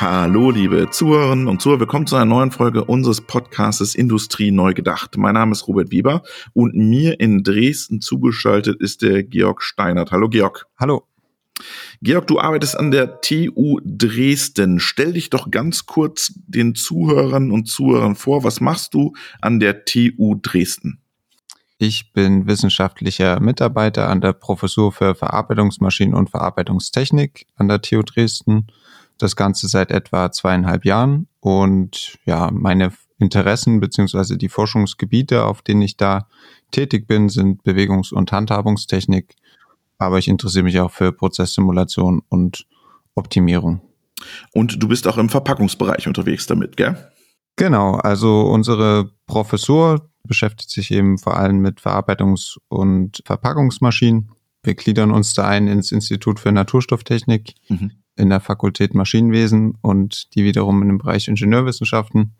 Hallo, liebe Zuhörerinnen und Zuhörer. Willkommen zu einer neuen Folge unseres Podcastes Industrie neu gedacht. Mein Name ist Robert Wieber und mir in Dresden zugeschaltet ist der Georg Steinert. Hallo, Georg. Hallo. Georg, du arbeitest an der TU Dresden. Stell dich doch ganz kurz den Zuhörern und Zuhörern vor. Was machst du an der TU Dresden? Ich bin wissenschaftlicher Mitarbeiter an der Professur für Verarbeitungsmaschinen und Verarbeitungstechnik an der TU Dresden das Ganze seit etwa zweieinhalb Jahren und ja, meine Interessen beziehungsweise die Forschungsgebiete, auf denen ich da tätig bin, sind Bewegungs- und Handhabungstechnik, aber ich interessiere mich auch für Prozesssimulation und Optimierung. Und du bist auch im Verpackungsbereich unterwegs damit, gell? Genau, also unsere Professur beschäftigt sich eben vor allem mit Verarbeitungs- und Verpackungsmaschinen. Wir gliedern uns da ein ins Institut für Naturstofftechnik. Mhm in der Fakultät Maschinenwesen und die wiederum in dem Bereich Ingenieurwissenschaften.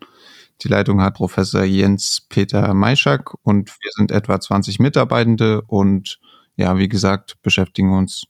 Die Leitung hat Professor Jens Peter Maischak und wir sind etwa 20 Mitarbeitende und ja, wie gesagt, beschäftigen uns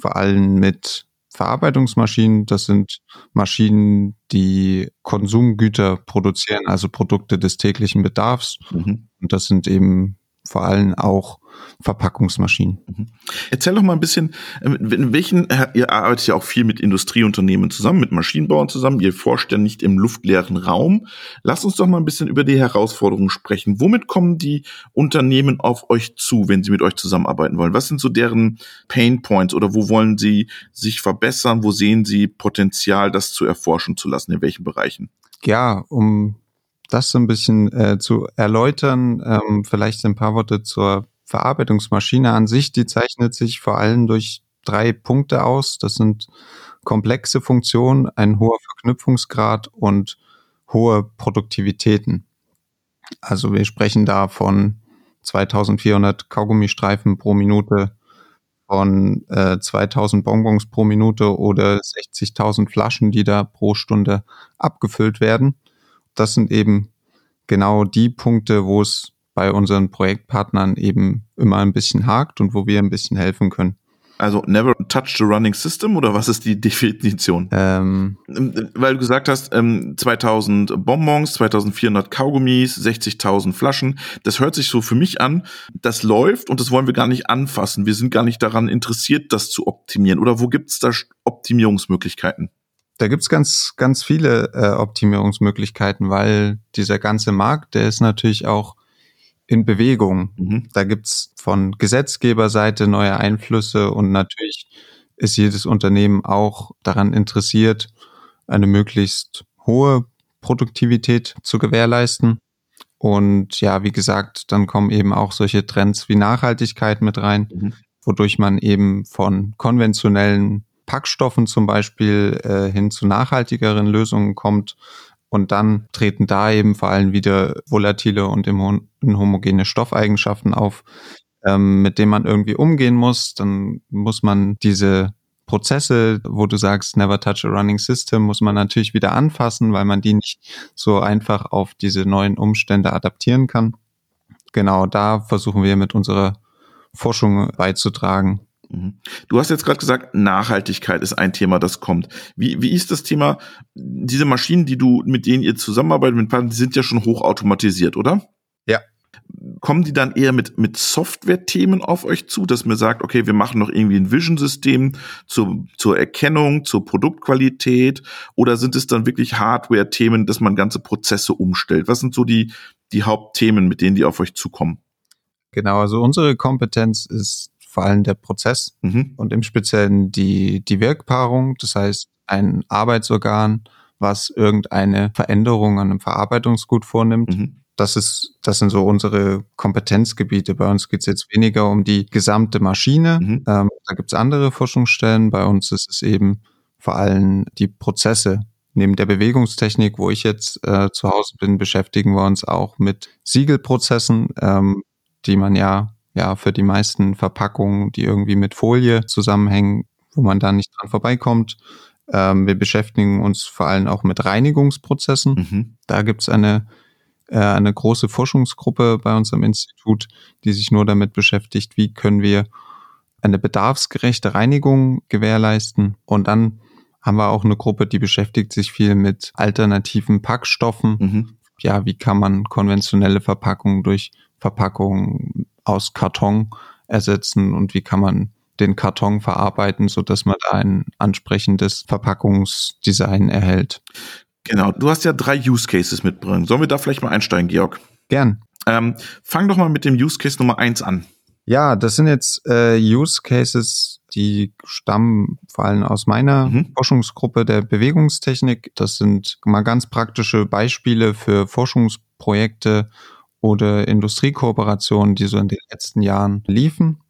vor allem mit Verarbeitungsmaschinen. Das sind Maschinen, die Konsumgüter produzieren, also Produkte des täglichen Bedarfs. Mhm. Und das sind eben vor allem auch Verpackungsmaschinen. Mhm. Erzähl doch mal ein bisschen, ähm, in welchen, äh, ihr arbeitet ja auch viel mit Industrieunternehmen zusammen, mit Maschinenbauern zusammen, ihr forscht ja nicht im luftleeren Raum. Lass uns doch mal ein bisschen über die Herausforderungen sprechen. Womit kommen die Unternehmen auf euch zu, wenn sie mit euch zusammenarbeiten wollen? Was sind so deren Pain Points oder wo wollen sie sich verbessern? Wo sehen sie Potenzial, das zu erforschen zu lassen? In welchen Bereichen? Ja, um das so ein bisschen äh, zu erläutern, ähm, vielleicht ein paar Worte zur Verarbeitungsmaschine an sich. Die zeichnet sich vor allem durch drei Punkte aus. Das sind komplexe Funktionen, ein hoher Verknüpfungsgrad und hohe Produktivitäten. Also wir sprechen da von 2400 Kaugummistreifen pro Minute, von äh, 2000 Bonbons pro Minute oder 60.000 Flaschen, die da pro Stunde abgefüllt werden das sind eben genau die Punkte, wo es bei unseren Projektpartnern eben immer ein bisschen hakt und wo wir ein bisschen helfen können. Also never touch the running system oder was ist die Definition? Ähm, ähm Weil du gesagt hast, 2000 ähm, Bonbons, 2400 Kaugummis, 60.000 Flaschen. Das hört sich so für mich an, das läuft und das wollen wir gar nicht anfassen. Wir sind gar nicht daran interessiert, das zu optimieren. Oder wo gibt es da Optimierungsmöglichkeiten? Da gibt's ganz, ganz viele äh, Optimierungsmöglichkeiten, weil dieser ganze Markt, der ist natürlich auch in Bewegung. Mhm. Da gibt's von Gesetzgeberseite neue Einflüsse und natürlich ist jedes Unternehmen auch daran interessiert, eine möglichst hohe Produktivität zu gewährleisten. Und ja, wie gesagt, dann kommen eben auch solche Trends wie Nachhaltigkeit mit rein, mhm. wodurch man eben von konventionellen Packstoffen zum Beispiel äh, hin zu nachhaltigeren Lösungen kommt. Und dann treten da eben vor allem wieder volatile und inhomogene Stoffeigenschaften auf, ähm, mit denen man irgendwie umgehen muss. Dann muss man diese Prozesse, wo du sagst, never touch a running system, muss man natürlich wieder anfassen, weil man die nicht so einfach auf diese neuen Umstände adaptieren kann. Genau da versuchen wir mit unserer Forschung beizutragen. Mhm. Du hast jetzt gerade gesagt, Nachhaltigkeit ist ein Thema, das kommt. Wie, wie ist das Thema? Diese Maschinen, die du, mit denen ihr zusammenarbeitet, mit Partnern, die sind ja schon hochautomatisiert, oder? Ja. Kommen die dann eher mit, mit Software-Themen auf euch zu, dass mir sagt, okay, wir machen noch irgendwie ein Vision-System zur, zur Erkennung, zur Produktqualität, oder sind es dann wirklich Hardware-Themen, dass man ganze Prozesse umstellt? Was sind so die, die Hauptthemen, mit denen die auf euch zukommen? Genau, also unsere Kompetenz ist vor allem der Prozess mhm. und im Speziellen die, die Wirkpaarung, das heißt ein Arbeitsorgan, was irgendeine Veränderung an einem Verarbeitungsgut vornimmt. Mhm. Das ist, das sind so unsere Kompetenzgebiete. Bei uns geht es jetzt weniger um die gesamte Maschine. Mhm. Ähm, da gibt es andere Forschungsstellen. Bei uns ist es eben vor allem die Prozesse. Neben der Bewegungstechnik, wo ich jetzt äh, zu Hause bin, beschäftigen wir uns auch mit Siegelprozessen, ähm, die man ja ja für die meisten Verpackungen, die irgendwie mit Folie zusammenhängen, wo man da nicht dran vorbeikommt. Ähm, wir beschäftigen uns vor allem auch mit Reinigungsprozessen. Mhm. Da gibt's eine, äh, eine große Forschungsgruppe bei uns am Institut, die sich nur damit beschäftigt, wie können wir eine bedarfsgerechte Reinigung gewährleisten. Und dann haben wir auch eine Gruppe, die beschäftigt sich viel mit alternativen Packstoffen. Mhm. Ja, wie kann man konventionelle Verpackungen durch Verpackungen aus Karton ersetzen und wie kann man den Karton verarbeiten, so dass man da ein ansprechendes Verpackungsdesign erhält. Genau, du hast ja drei Use Cases mitbringen. Sollen wir da vielleicht mal einsteigen, Georg? Gern. Ähm, fang doch mal mit dem Use Case Nummer eins an. Ja, das sind jetzt äh, Use Cases, die stammen vor allem aus meiner mhm. Forschungsgruppe der Bewegungstechnik. Das sind mal ganz praktische Beispiele für Forschungsprojekte oder Industriekooperationen, die so in den letzten Jahren liefen.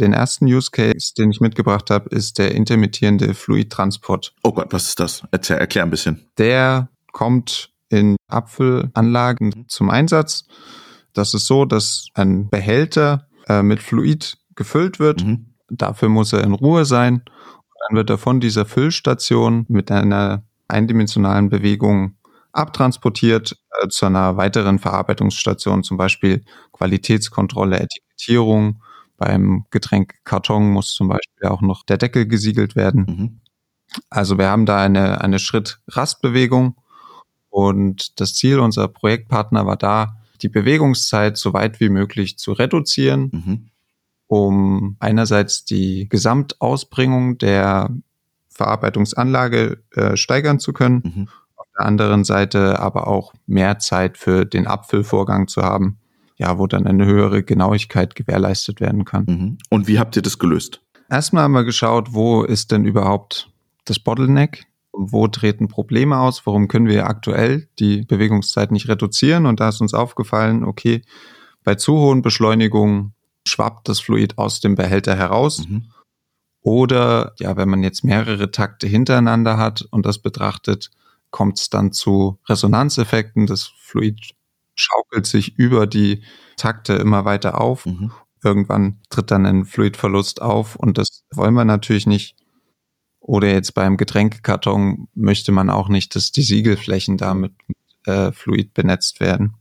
Den ersten Use Case, den ich mitgebracht habe, ist der intermittierende Fluidtransport. Oh Gott, was ist das? Erzähl, erklär ein bisschen. Der kommt in Apfelanlagen zum Einsatz. Das ist so, dass ein Behälter äh, mit Fluid gefüllt wird. Mhm. Dafür muss er in Ruhe sein. Dann wird er von dieser Füllstation mit einer eindimensionalen Bewegung abtransportiert äh, zu einer weiteren Verarbeitungsstation, zum Beispiel Qualitätskontrolle, Etikettierung. Beim Getränk Karton muss zum Beispiel auch noch der Deckel gesiegelt werden. Mhm. Also wir haben da eine, eine Schritt-Rast-Bewegung und das Ziel unserer Projektpartner war da, die Bewegungszeit so weit wie möglich zu reduzieren, mhm. um einerseits die Gesamtausbringung der Verarbeitungsanlage äh, steigern zu können, mhm. Der anderen Seite aber auch mehr Zeit für den Abfüllvorgang zu haben, ja, wo dann eine höhere Genauigkeit gewährleistet werden kann. Mhm. Und wie habt ihr das gelöst? Erstmal haben wir geschaut, wo ist denn überhaupt das Bottleneck? wo treten Probleme aus, warum können wir aktuell die Bewegungszeit nicht reduzieren. Und da ist uns aufgefallen, okay, bei zu hohen Beschleunigungen schwappt das Fluid aus dem Behälter heraus. Mhm. Oder ja, wenn man jetzt mehrere Takte hintereinander hat und das betrachtet, kommt es dann zu Resonanzeffekten. Das Fluid schaukelt sich über die Takte immer weiter auf. Mhm. Irgendwann tritt dann ein Fluidverlust auf und das wollen wir natürlich nicht. Oder jetzt beim Getränkekarton möchte man auch nicht, dass die Siegelflächen damit äh, fluid benetzt werden.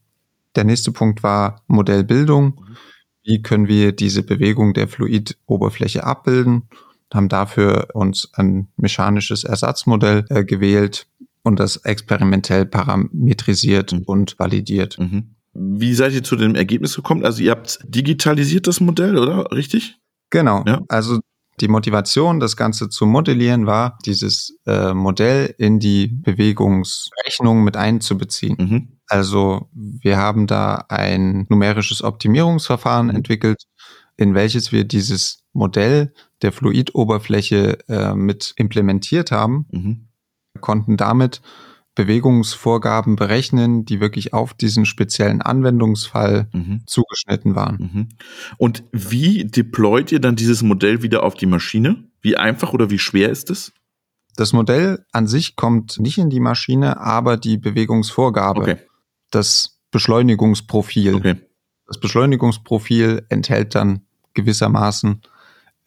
Der nächste Punkt war Modellbildung. Wie können wir diese Bewegung der Fluidoberfläche abbilden? Haben dafür uns ein mechanisches Ersatzmodell äh, gewählt und das experimentell parametrisiert mhm. und validiert. Mhm. Wie seid ihr zu dem Ergebnis gekommen? Also ihr habt digitalisiert das Modell, oder? Richtig? Genau. Ja. Also die Motivation, das Ganze zu modellieren, war, dieses äh, Modell in die Bewegungsrechnung mit einzubeziehen. Mhm. Also wir haben da ein numerisches Optimierungsverfahren mhm. entwickelt, in welches wir dieses Modell der Fluidoberfläche äh, mit implementiert haben, mhm. Konnten damit Bewegungsvorgaben berechnen, die wirklich auf diesen speziellen Anwendungsfall mhm. zugeschnitten waren. Mhm. Und wie deployt ihr dann dieses Modell wieder auf die Maschine? Wie einfach oder wie schwer ist es? Das Modell an sich kommt nicht in die Maschine, aber die Bewegungsvorgabe, okay. das Beschleunigungsprofil. Okay. Das Beschleunigungsprofil enthält dann gewissermaßen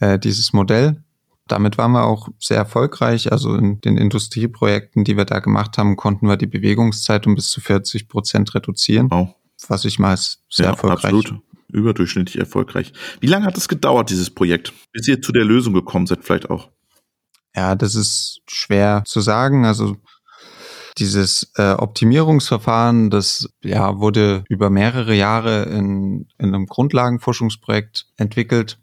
äh, dieses Modell damit waren wir auch sehr erfolgreich. Also in den Industrieprojekten, die wir da gemacht haben, konnten wir die Bewegungszeit um bis zu 40 Prozent reduzieren. Wow. Was ich mal als sehr ja, erfolgreich. Absolut. Überdurchschnittlich erfolgreich. Wie lange hat es gedauert, dieses Projekt, bis ihr zu der Lösung gekommen seid, vielleicht auch? Ja, das ist schwer zu sagen. Also dieses äh, Optimierungsverfahren, das ja wurde über mehrere Jahre in, in einem Grundlagenforschungsprojekt entwickelt.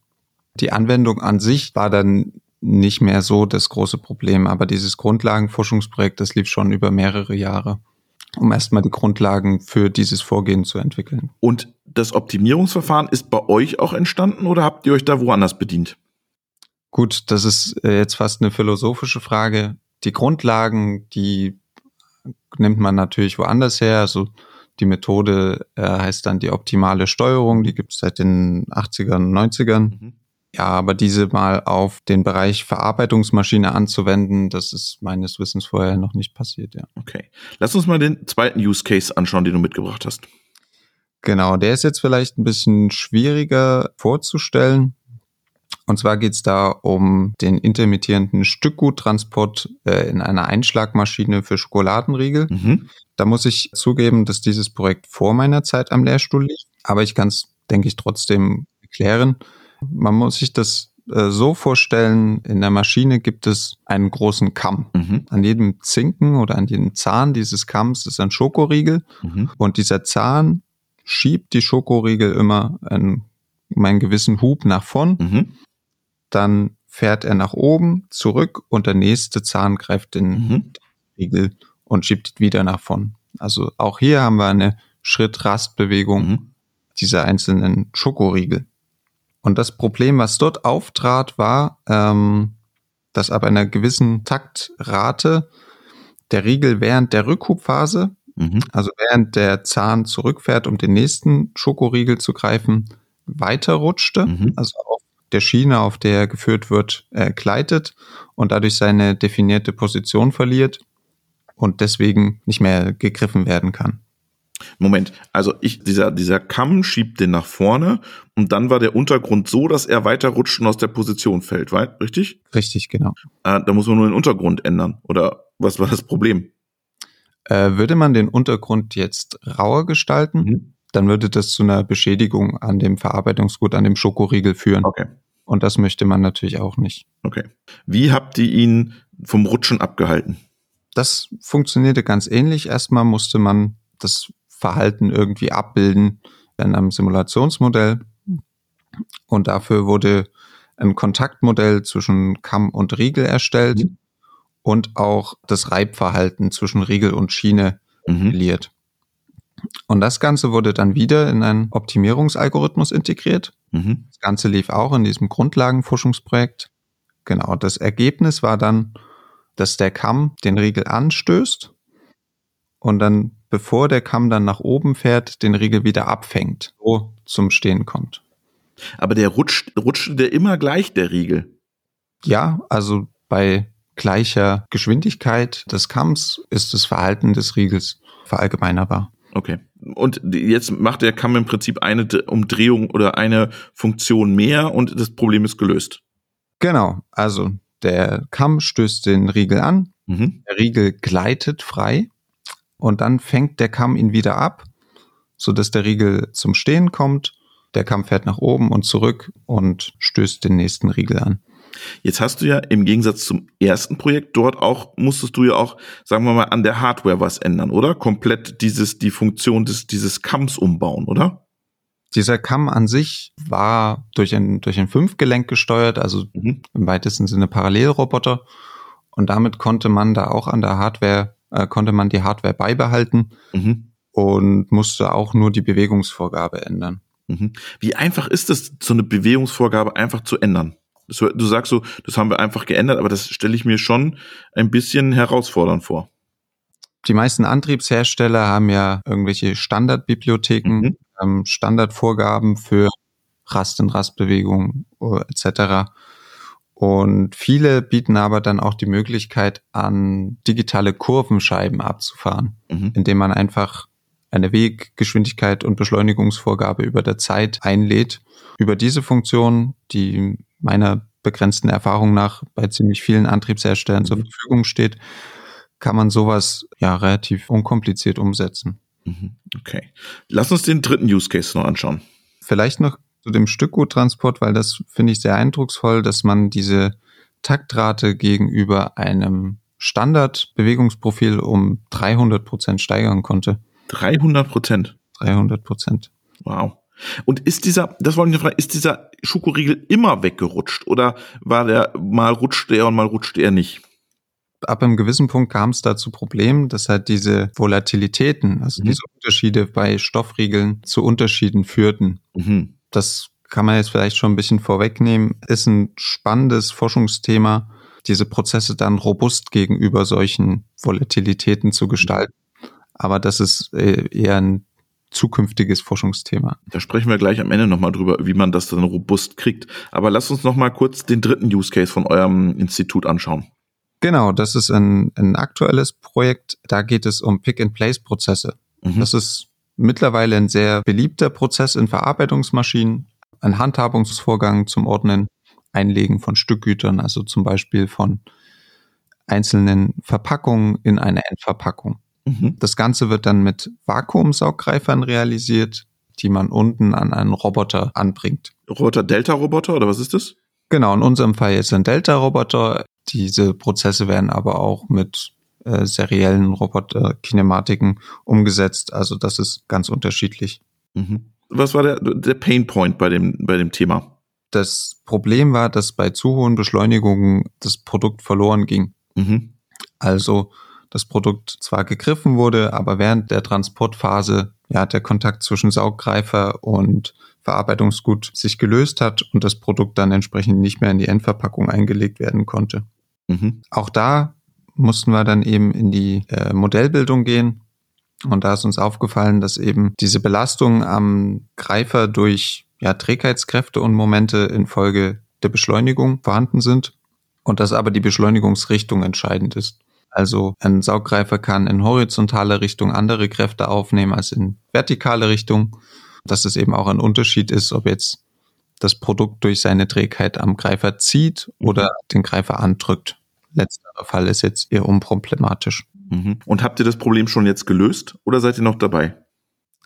Die Anwendung an sich war dann nicht mehr so das große Problem. Aber dieses Grundlagenforschungsprojekt, das lief schon über mehrere Jahre, um erstmal die Grundlagen für dieses Vorgehen zu entwickeln. Und das Optimierungsverfahren ist bei euch auch entstanden oder habt ihr euch da woanders bedient? Gut, das ist äh, jetzt fast eine philosophische Frage. Die Grundlagen, die nimmt man natürlich woanders her. Also die Methode äh, heißt dann die optimale Steuerung, die gibt es seit den 80ern, 90ern. Mhm. Ja, aber diese mal auf den Bereich Verarbeitungsmaschine anzuwenden, das ist meines Wissens vorher noch nicht passiert, ja. Okay. Lass uns mal den zweiten Use Case anschauen, den du mitgebracht hast. Genau, der ist jetzt vielleicht ein bisschen schwieriger vorzustellen. Und zwar geht es da um den intermittierenden Stückguttransport äh, in einer Einschlagmaschine für Schokoladenriegel. Mhm. Da muss ich zugeben, dass dieses Projekt vor meiner Zeit am Lehrstuhl liegt, aber ich kann es, denke ich, trotzdem erklären. Man muss sich das äh, so vorstellen, in der Maschine gibt es einen großen Kamm. Mhm. An jedem Zinken oder an jedem Zahn dieses Kamms ist ein Schokoriegel mhm. und dieser Zahn schiebt die Schokoriegel immer einen, einen gewissen Hub nach vorn. Mhm. Dann fährt er nach oben, zurück und der nächste Zahn greift den mhm. Riegel und schiebt wieder nach vorn. Also auch hier haben wir eine Schritt-Rast-Bewegung mhm. dieser einzelnen Schokoriegel. Und das Problem, was dort auftrat, war, ähm, dass ab einer gewissen Taktrate der Riegel während der Rückhubphase, mhm. also während der Zahn zurückfährt, um den nächsten Schokoriegel zu greifen, weiterrutschte, mhm. also auf der Schiene, auf der er geführt wird, äh, gleitet und dadurch seine definierte Position verliert und deswegen nicht mehr gegriffen werden kann. Moment, also ich, dieser, dieser Kamm schiebt den nach vorne und dann war der Untergrund so, dass er weiter rutscht und aus der Position fällt, right? richtig? Richtig, genau. Äh, da muss man nur den Untergrund ändern. Oder was war das Problem? Äh, würde man den Untergrund jetzt rauer gestalten, mhm. dann würde das zu einer Beschädigung an dem Verarbeitungsgut, an dem Schokoriegel führen. Okay. Und das möchte man natürlich auch nicht. Okay. Wie habt ihr ihn vom Rutschen abgehalten? Das funktionierte ganz ähnlich. Erstmal musste man das Verhalten irgendwie abbilden in einem Simulationsmodell. Und dafür wurde ein Kontaktmodell zwischen Kamm und Riegel erstellt mhm. und auch das Reibverhalten zwischen Riegel und Schiene mhm. Und das Ganze wurde dann wieder in einen Optimierungsalgorithmus integriert. Mhm. Das Ganze lief auch in diesem Grundlagenforschungsprojekt. Genau, das Ergebnis war dann, dass der Kamm den Riegel anstößt und dann, bevor der Kamm dann nach oben fährt, den Riegel wieder abfängt, so zum Stehen kommt. Aber der rutscht, rutscht der immer gleich, der Riegel? Ja, also bei gleicher Geschwindigkeit des Kamms ist das Verhalten des Riegels verallgemeinerbar. Okay. Und jetzt macht der Kamm im Prinzip eine Umdrehung oder eine Funktion mehr und das Problem ist gelöst. Genau. Also der Kamm stößt den Riegel an, mhm. der Riegel gleitet frei und dann fängt der Kamm ihn wieder ab, so dass der Riegel zum Stehen kommt. Der Kamm fährt nach oben und zurück und stößt den nächsten Riegel an. Jetzt hast du ja im Gegensatz zum ersten Projekt dort auch, musstest du ja auch, sagen wir mal, an der Hardware was ändern, oder? Komplett dieses, die Funktion des, dieses Kamms umbauen, oder? Dieser Kamm an sich war durch ein, durch ein Fünfgelenk gesteuert, also mhm. im weitesten Sinne Parallelroboter. Und damit konnte man da auch an der Hardware äh, konnte man die Hardware beibehalten mhm. und musste auch nur die Bewegungsvorgabe ändern. Mhm. Wie einfach ist es, so eine Bewegungsvorgabe einfach zu ändern? Das, du sagst so, das haben wir einfach geändert, aber das stelle ich mir schon ein bisschen herausfordernd vor. Die meisten Antriebshersteller haben ja irgendwelche Standardbibliotheken, mhm. ähm, Standardvorgaben für Rast- und Rastbewegungen äh, etc. Und viele bieten aber dann auch die Möglichkeit an, digitale Kurvenscheiben abzufahren, mhm. indem man einfach eine Weggeschwindigkeit und Beschleunigungsvorgabe über der Zeit einlädt. Über diese Funktion, die meiner begrenzten Erfahrung nach bei ziemlich vielen Antriebsherstellern mhm. zur Verfügung steht, kann man sowas ja relativ unkompliziert umsetzen. Mhm. Okay. Lass uns den dritten Use Case noch anschauen. Vielleicht noch zu dem Stückguttransport, weil das finde ich sehr eindrucksvoll, dass man diese Taktrate gegenüber einem Standardbewegungsprofil um 300 Prozent steigern konnte. 300 Prozent? 300 Prozent. Wow. Und ist dieser, das wollte ich fragen, ist dieser Schokoriegel immer weggerutscht oder war der, mal rutschte er und mal rutschte er nicht? Ab einem gewissen Punkt kam es da zu Problemen, dass halt diese Volatilitäten, also mhm. diese Unterschiede bei Stoffriegeln zu Unterschieden führten. Mhm das kann man jetzt vielleicht schon ein bisschen vorwegnehmen, ist ein spannendes Forschungsthema, diese Prozesse dann robust gegenüber solchen Volatilitäten zu gestalten. Aber das ist äh, eher ein zukünftiges Forschungsthema. Da sprechen wir gleich am Ende nochmal drüber, wie man das dann robust kriegt. Aber lass uns nochmal kurz den dritten Use Case von eurem Institut anschauen. Genau, das ist ein, ein aktuelles Projekt. Da geht es um Pick-and-Place-Prozesse. Mhm. Das ist mittlerweile ein sehr beliebter Prozess in Verarbeitungsmaschinen, ein Handhabungsvorgang zum Ordnen, Einlegen von Stückgütern, also zum Beispiel von einzelnen Verpackungen in eine Endverpackung. Mhm. Das Ganze wird dann mit Vakuumsauggreifern realisiert, die man unten an einen Roboter anbringt. Roboter Delta-Roboter oder was ist das? Genau, in unserem Fall jetzt ein Delta-Roboter. Diese Prozesse werden aber auch mit äh, seriellen Roboter-Kinematiken umgesetzt. Also das ist ganz unterschiedlich. Mhm. Was war der, der Pain Point bei dem, bei dem Thema? Das Problem war, dass bei zu hohen Beschleunigungen das Produkt verloren ging. Mhm. Also das Produkt zwar gegriffen wurde, aber während der Transportphase ja der Kontakt zwischen Sauggreifer und Verarbeitungsgut sich gelöst hat und das Produkt dann entsprechend nicht mehr in die Endverpackung eingelegt werden konnte. Mhm. Auch da mussten wir dann eben in die äh, Modellbildung gehen. Und da ist uns aufgefallen, dass eben diese Belastung am Greifer durch ja, Trägheitskräfte und Momente infolge der Beschleunigung vorhanden sind und dass aber die Beschleunigungsrichtung entscheidend ist. Also ein Sauggreifer kann in horizontaler Richtung andere Kräfte aufnehmen als in vertikale Richtung. Dass es eben auch ein Unterschied ist, ob jetzt das Produkt durch seine Trägheit am Greifer zieht oder mhm. den Greifer andrückt. Letzterer Fall ist jetzt eher unproblematisch. Mhm. Und habt ihr das Problem schon jetzt gelöst oder seid ihr noch dabei?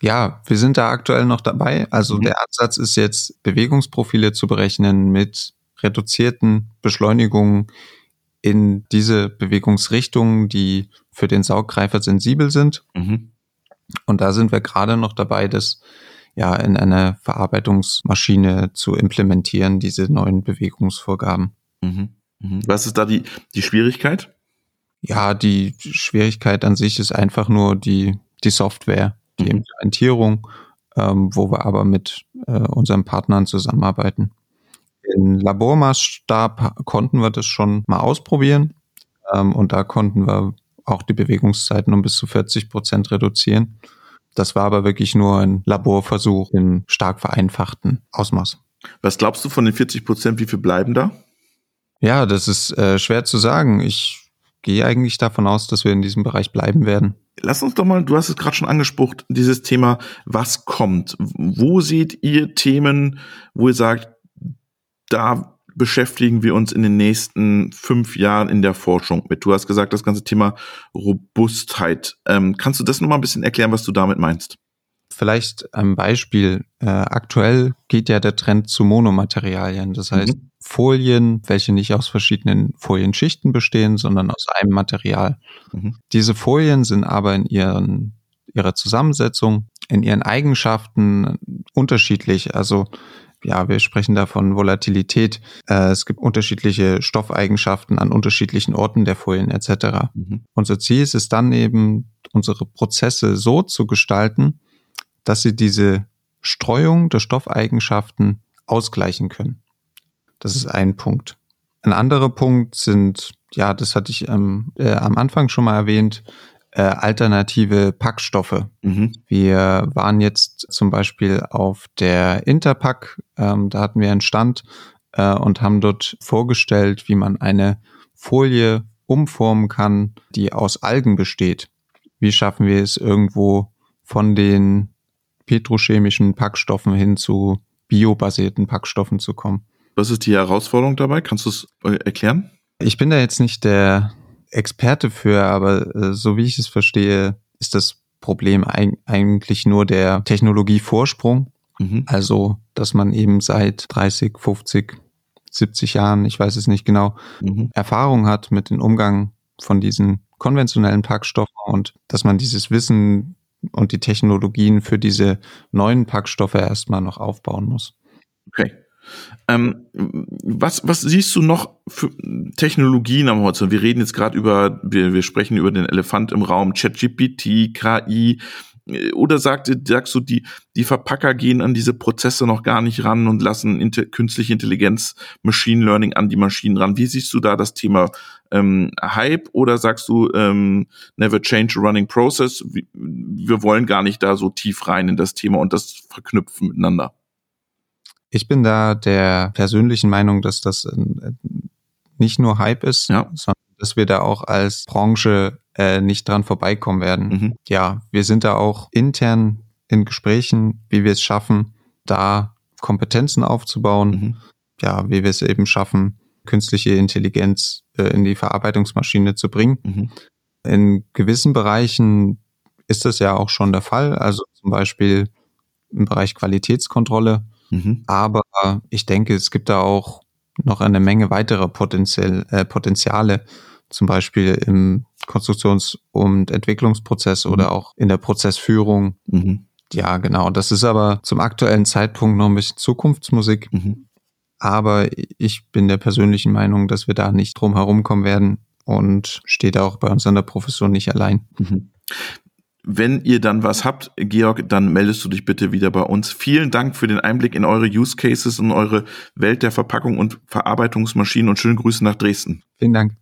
Ja, wir sind da aktuell noch dabei. Also mhm. der Ansatz ist jetzt, Bewegungsprofile zu berechnen mit reduzierten Beschleunigungen in diese Bewegungsrichtungen, die für den Sauggreifer sensibel sind. Mhm. Und da sind wir gerade noch dabei, das ja in eine Verarbeitungsmaschine zu implementieren, diese neuen Bewegungsvorgaben. Mhm. Mhm. Was ist da die, die Schwierigkeit? Ja, die Schwierigkeit an sich ist einfach nur die, die Software, die mhm. Implementierung, ähm, wo wir aber mit äh, unseren Partnern zusammenarbeiten. In Labormaßstab konnten wir das schon mal ausprobieren ähm, und da konnten wir auch die Bewegungszeiten um bis zu 40 Prozent reduzieren. Das war aber wirklich nur ein Laborversuch im stark vereinfachten Ausmaß. Was glaubst du von den 40 Prozent, wie viel bleiben da? Ja, das ist äh, schwer zu sagen. Ich gehe eigentlich davon aus, dass wir in diesem Bereich bleiben werden. Lass uns doch mal, du hast es gerade schon angesprochen, dieses Thema, was kommt? Wo seht ihr Themen, wo ihr sagt, da beschäftigen wir uns in den nächsten fünf Jahren in der Forschung mit? Du hast gesagt, das ganze Thema Robustheit. Ähm, kannst du das nochmal ein bisschen erklären, was du damit meinst? Vielleicht ein Beispiel. Äh, aktuell geht ja der Trend zu Monomaterialien. Das heißt, mhm. Folien, welche nicht aus verschiedenen Folienschichten bestehen, sondern aus einem Material. Mhm. Diese Folien sind aber in ihren, ihrer Zusammensetzung, in ihren Eigenschaften unterschiedlich. Also ja, wir sprechen da von Volatilität. Äh, es gibt unterschiedliche Stoffeigenschaften an unterschiedlichen Orten der Folien etc. Mhm. Unser Ziel ist es dann eben, unsere Prozesse so zu gestalten, dass sie diese Streuung der Stoffeigenschaften ausgleichen können. Das ist ein Punkt. Ein anderer Punkt sind, ja, das hatte ich ähm, äh, am Anfang schon mal erwähnt, äh, alternative Packstoffe. Mhm. Wir waren jetzt zum Beispiel auf der Interpack, ähm, da hatten wir einen Stand äh, und haben dort vorgestellt, wie man eine Folie umformen kann, die aus Algen besteht. Wie schaffen wir es irgendwo von den petrochemischen Packstoffen hin zu biobasierten Packstoffen zu kommen. Was ist die Herausforderung dabei? Kannst du es äh, erklären? Ich bin da jetzt nicht der Experte für, aber äh, so wie ich es verstehe, ist das Problem eig eigentlich nur der Technologievorsprung. Mhm. Also, dass man eben seit 30, 50, 70 Jahren, ich weiß es nicht genau, mhm. Erfahrung hat mit dem Umgang von diesen konventionellen Packstoffen und dass man dieses Wissen und die Technologien für diese neuen Packstoffe erstmal noch aufbauen muss. Okay. Ähm, was, was siehst du noch für Technologien am Horizont? Wir reden jetzt gerade über, wir, wir sprechen über den Elefant im Raum, ChatGPT, KI. Oder sagt, sagst du, die, die Verpacker gehen an diese Prozesse noch gar nicht ran und lassen inter, künstliche Intelligenz, Machine Learning an die Maschinen ran? Wie siehst du da das Thema ähm, Hype oder sagst du ähm, never change a running process? Wir wollen gar nicht da so tief rein in das Thema und das verknüpfen miteinander. Ich bin da der persönlichen Meinung, dass das äh, nicht nur Hype ist, ja. sondern dass wir da auch als Branche äh, nicht dran vorbeikommen werden. Mhm. Ja, wir sind da auch intern in Gesprächen, wie wir es schaffen, da Kompetenzen aufzubauen. Mhm. Ja, wie wir es eben schaffen, künstliche Intelligenz äh, in die Verarbeitungsmaschine zu bringen. Mhm. In gewissen Bereichen ist das ja auch schon der Fall. Also zum Beispiel im Bereich Qualitätskontrolle Mhm. Aber ich denke, es gibt da auch noch eine Menge weiterer Potenzial, äh, Potenziale, zum Beispiel im Konstruktions- und Entwicklungsprozess mhm. oder auch in der Prozessführung. Mhm. Ja, genau. Das ist aber zum aktuellen Zeitpunkt noch ein bisschen Zukunftsmusik. Mhm. Aber ich bin der persönlichen Meinung, dass wir da nicht drum herum kommen werden und steht auch bei uns an der Profession nicht allein. Mhm. Wenn ihr dann was habt, Georg, dann meldest du dich bitte wieder bei uns. Vielen Dank für den Einblick in eure Use Cases und eure Welt der Verpackung und Verarbeitungsmaschinen und schöne Grüße nach Dresden. Vielen Dank.